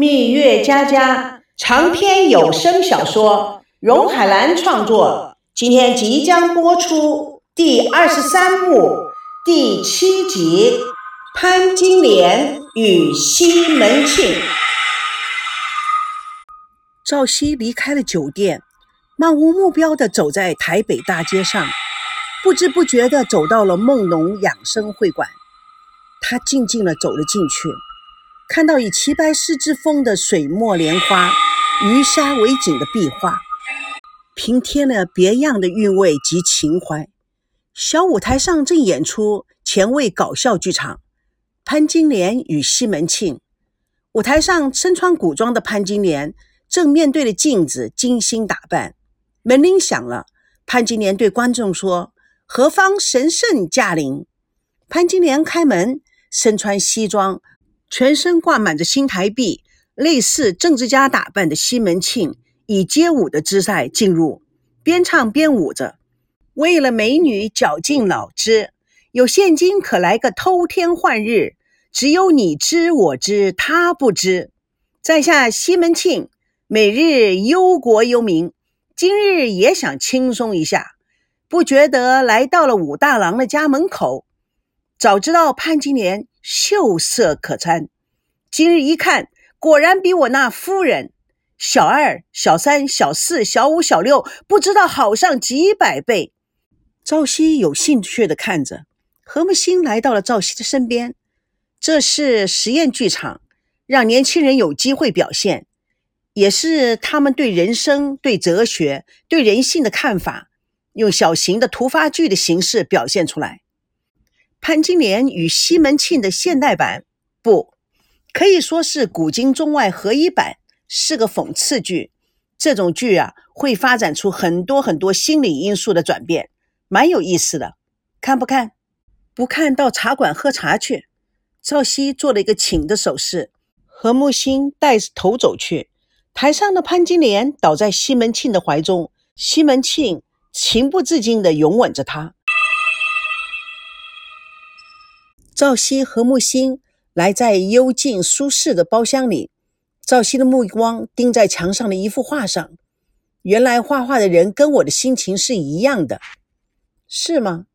蜜月佳佳长篇有声小说，荣海兰创作，今天即将播出第二十三幕第七集《潘金莲与西门庆》。赵熙离开了酒店，漫无目标地走在台北大街上，不知不觉地走到了梦龙养生会馆。他静静地走了进去。看到以齐白石之风的水墨莲花、鱼虾为景的壁画，平添了别样的韵味及情怀。小舞台上正演出前卫搞笑剧场《潘金莲与西门庆》。舞台上身穿古装的潘金莲正面对着镜子精心打扮。门铃响了，潘金莲对观众说：“何方神圣驾临？”潘金莲开门，身穿西装。全身挂满着新台币，类似政治家打扮的西门庆以街舞的姿态进入，边唱边舞着。为了美女绞尽脑汁，有现金可来个偷天换日，只有你知我知他不知。在下西门庆，每日忧国忧民，今日也想轻松一下，不觉得来到了武大郎的家门口。早知道潘金莲。秀色可餐，今日一看，果然比我那夫人小二、小三、小四、小五、小六不知道好上几百倍。赵熙有兴趣的看着，何木星来到了赵熙的身边。这是实验剧场，让年轻人有机会表现，也是他们对人生、对哲学、对人性的看法，用小型的突发剧的形式表现出来。潘金莲与西门庆的现代版，不可以说是古今中外合一版，是个讽刺剧。这种剧啊，会发展出很多很多心理因素的转变，蛮有意思的。看不看？不看到茶馆喝茶去。赵熙做了一个请的手势，何木星带头走去。台上的潘金莲倒在西门庆的怀中，西门庆情不自禁地拥吻着她。赵熙和木星来在幽静舒适的包厢里，赵熙的目光盯在墙上的一幅画上。原来画画的人跟我的心情是一样的，是吗？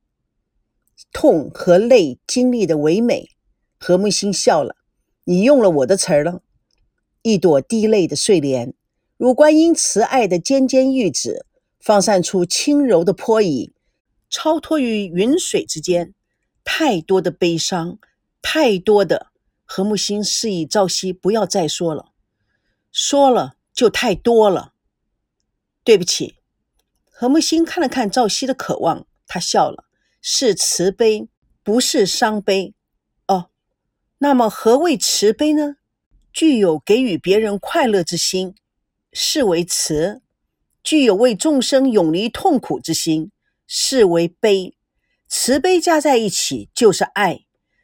痛和泪经历的唯美。何木星笑了：“你用了我的词儿了。”一朵滴泪的睡莲，如观音慈爱的尖尖玉指，放散出轻柔的波影，超脱于云水之间。太多的悲伤，太多的何木星示意赵熙不要再说了，说了就太多了。对不起，何木星看了看赵熙的渴望，他笑了，是慈悲，不是伤悲。哦，那么何谓慈悲呢？具有给予别人快乐之心，是为慈；具有为众生永离痛苦之心，是为悲。慈悲加在一起就是爱，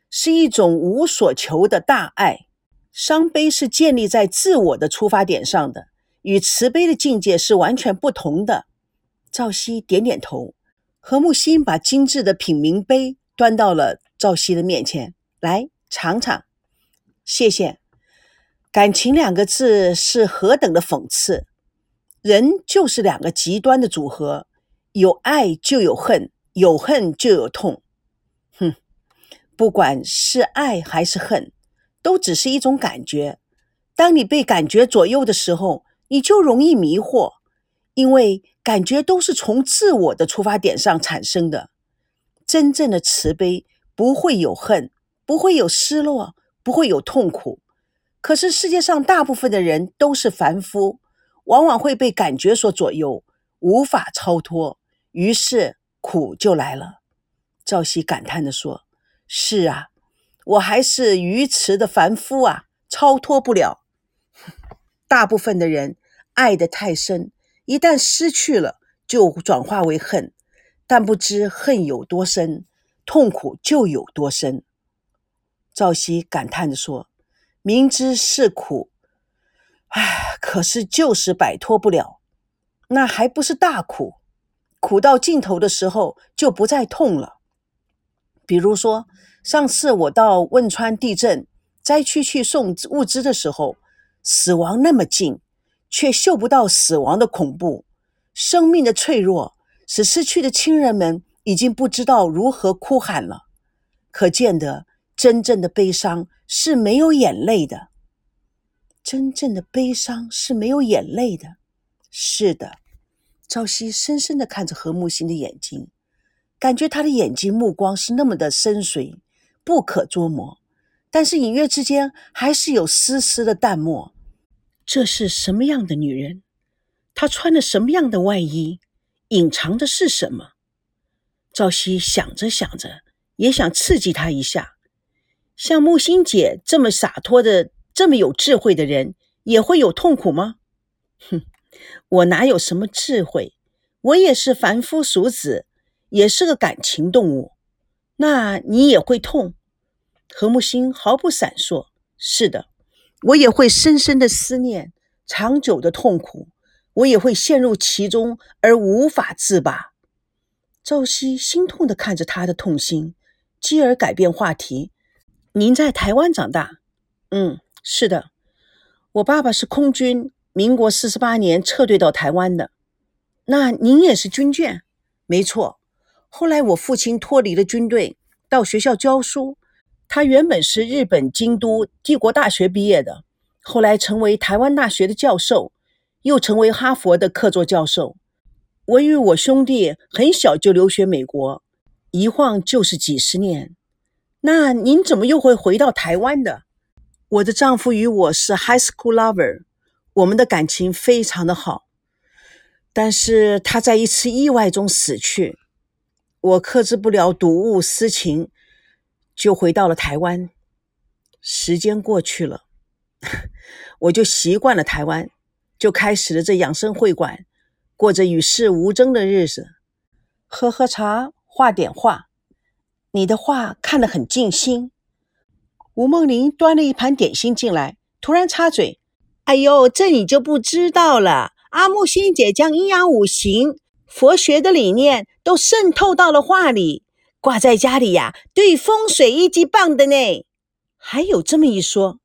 是一种无所求的大爱。伤悲是建立在自我的出发点上的，与慈悲的境界是完全不同的。赵熙点点头，何木心把精致的品茗杯端到了赵熙的面前，来尝尝。谢谢。感情两个字是何等的讽刺！人就是两个极端的组合，有爱就有恨。有恨就有痛，哼，不管是爱还是恨，都只是一种感觉。当你被感觉左右的时候，你就容易迷惑，因为感觉都是从自我的出发点上产生的。真正的慈悲不会有恨，不会有失落，不会有痛苦。可是世界上大部分的人都是凡夫，往往会被感觉所左右，无法超脱，于是。苦就来了，赵熙感叹地说：“是啊，我还是愚痴的凡夫啊，超脱不了。大部分的人爱得太深，一旦失去了，就转化为恨，但不知恨有多深，痛苦就有多深。”赵熙感叹地说：“明知是苦，唉，可是就是摆脱不了，那还不是大苦？”苦到尽头的时候就不再痛了。比如说，上次我到汶川地震灾区去送物资的时候，死亡那么近，却嗅不到死亡的恐怖，生命的脆弱使失去的亲人们已经不知道如何哭喊了。可见得，真正的悲伤是没有眼泪的。真正的悲伤是没有眼泪的。是的，朝夕深深的看着何木心的眼睛，感觉他的眼睛目光是那么的深邃，不可捉摸。但是隐约之间还是有丝丝的淡漠。这是什么样的女人？她穿着什么样的外衣？隐藏的是什么？朝夕想着想着，也想刺激她一下。像木心姐这么洒脱的、这么有智慧的人，也会有痛苦吗？哼，我哪有什么智慧？我也是凡夫俗子，也是个感情动物。那你也会痛？何木星毫不闪烁：“是的，我也会深深的思念，长久的痛苦，我也会陷入其中而无法自拔。”赵熙心痛的看着他的痛心，继而改变话题：“您在台湾长大？”“嗯，是的，我爸爸是空军，民国四十八年撤退到台湾的。那您也是军眷？”“没错。后来我父亲脱离了军队，到学校教书。”他原本是日本京都帝国大学毕业的，后来成为台湾大学的教授，又成为哈佛的客座教授。我与我兄弟很小就留学美国，一晃就是几十年。那您怎么又会回到台湾的？我的丈夫与我是 high school lover，我们的感情非常的好，但是他在一次意外中死去，我克制不了睹物思情。就回到了台湾，时间过去了，我就习惯了台湾，就开始了这养生会馆，过着与世无争的日子，喝喝茶，画点画。你的画看得很尽心。吴梦玲端了一盘点心进来，突然插嘴：“哎呦，这你就不知道了。阿木心姐将阴阳五行、佛学的理念都渗透到了画里。”挂在家里呀，对风水一级棒的呢。还有这么一说，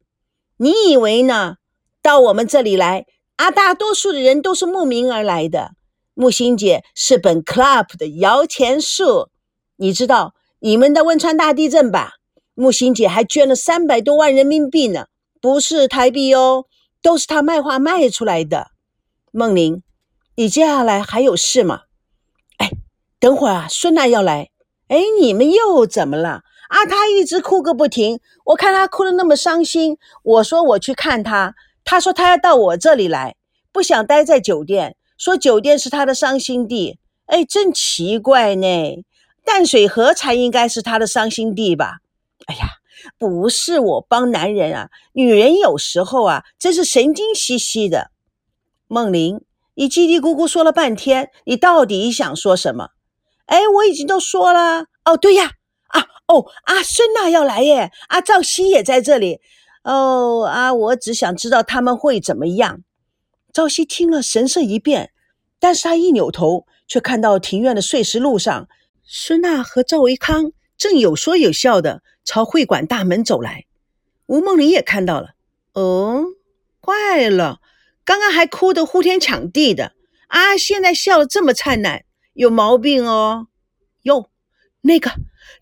你以为呢？到我们这里来，啊，大多数的人都是慕名而来的。木心姐是本 club 的摇钱树，你知道你们的汶川大地震吧？木心姐还捐了三百多万人民币呢，不是台币哦，都是他卖画卖出来的。梦玲，你接下来还有事吗？哎，等会儿啊，孙娜要来。哎，你们又怎么了？啊，他一直哭个不停。我看他哭得那么伤心，我说我去看他，他说他要到我这里来，不想待在酒店，说酒店是他的伤心地。哎，真奇怪呢。淡水河才应该是他的伤心地吧？哎呀，不是我帮男人啊，女人有时候啊，真是神经兮兮的。梦玲，你叽叽咕咕说了半天，你到底想说什么？哎，我已经都说了哦，对呀，啊哦，阿孙娜要来耶，阿赵熙也在这里哦，啊，我只想知道他们会怎么样。赵熙听了，神色一变，但是他一扭头，却看到庭院的碎石路上，孙娜和赵维康正有说有笑的朝会馆大门走来。吴梦玲也看到了，哦，怪了，刚刚还哭得呼天抢地的，啊，现在笑得这么灿烂。有毛病哦，哟，那个，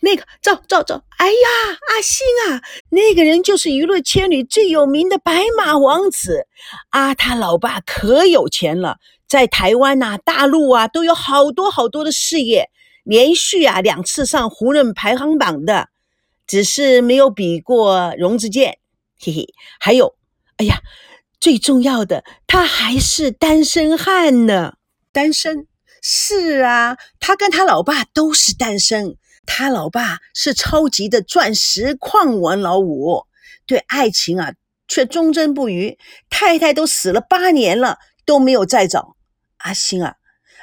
那个，赵赵赵，哎呀，阿星啊，那个人就是娱乐圈里最有名的白马王子啊，他老爸可有钱了，在台湾呐、大陆啊都有好多好多的事业，连续啊两次上胡润排行榜的，只是没有比过荣子健，嘿嘿，还有，哎呀，最重要的，他还是单身汉呢，单身。是啊，他跟他老爸都是单身。他老爸是超级的钻石矿王老五，对爱情啊却忠贞不渝。太太都死了八年了，都没有再找。阿星啊，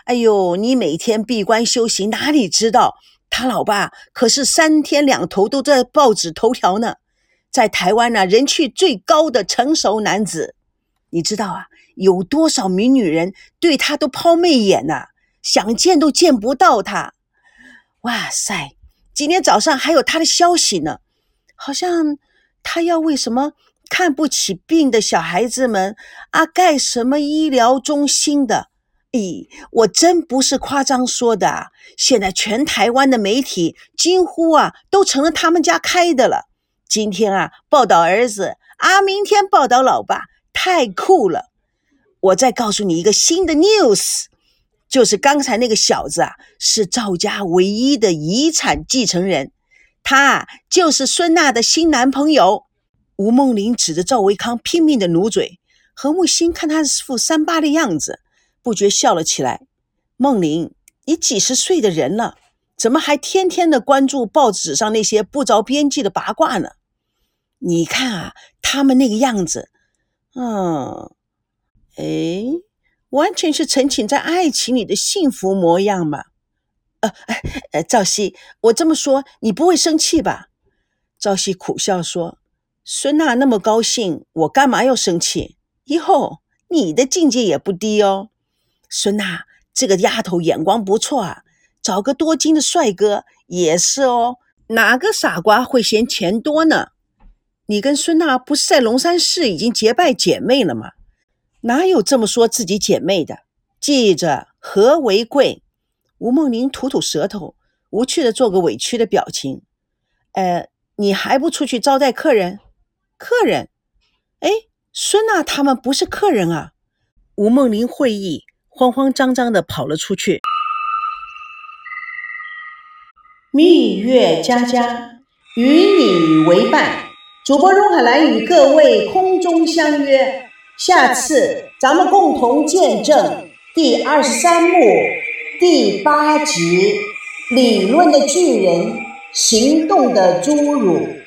哎呦，你每天闭关修行，哪里知道他老爸可是三天两头都在报纸头条呢，在台湾呢人气最高的成熟男子。你知道啊，有多少名女人对他都抛媚眼呐？想见都见不到他，哇塞！今天早上还有他的消息呢，好像他要为什么看不起病的小孩子们啊，盖什么医疗中心的？咦，我真不是夸张说的！现在全台湾的媒体几乎啊都成了他们家开的了。今天啊报道儿子啊，明天报道老爸，太酷了！我再告诉你一个新的 news，就是刚才那个小子啊，是赵家唯一的遗产继承人，他啊就是孙娜的新男朋友。吴梦玲指着赵维康拼命的努嘴，何木心看他是副三八的样子。不觉笑了起来。梦玲，你几十岁的人了，怎么还天天的关注报纸上那些不着边际的八卦呢？你看啊，他们那个样子，嗯，哎，完全是沉浸在爱情里的幸福模样嘛。呃，呃，赵熙，我这么说你不会生气吧？赵熙苦笑说：“孙娜那么高兴，我干嘛要生气？以后你的境界也不低哦。”孙娜，这个丫头眼光不错啊，找个多金的帅哥也是哦。哪个傻瓜会嫌钱多呢？你跟孙娜不是在龙山市已经结拜姐妹了吗？哪有这么说自己姐妹的？记着，和为贵。吴梦玲吐吐舌头，无趣的做个委屈的表情。呃，你还不出去招待客人？客人？哎，孙娜他们不是客人啊。吴梦玲会意。慌慌张张的跑了出去。蜜月佳佳与你为伴，主播荣海兰与各位空中相约，下次咱们共同见证第二十三幕第八集：理论的巨人，行动的侏儒。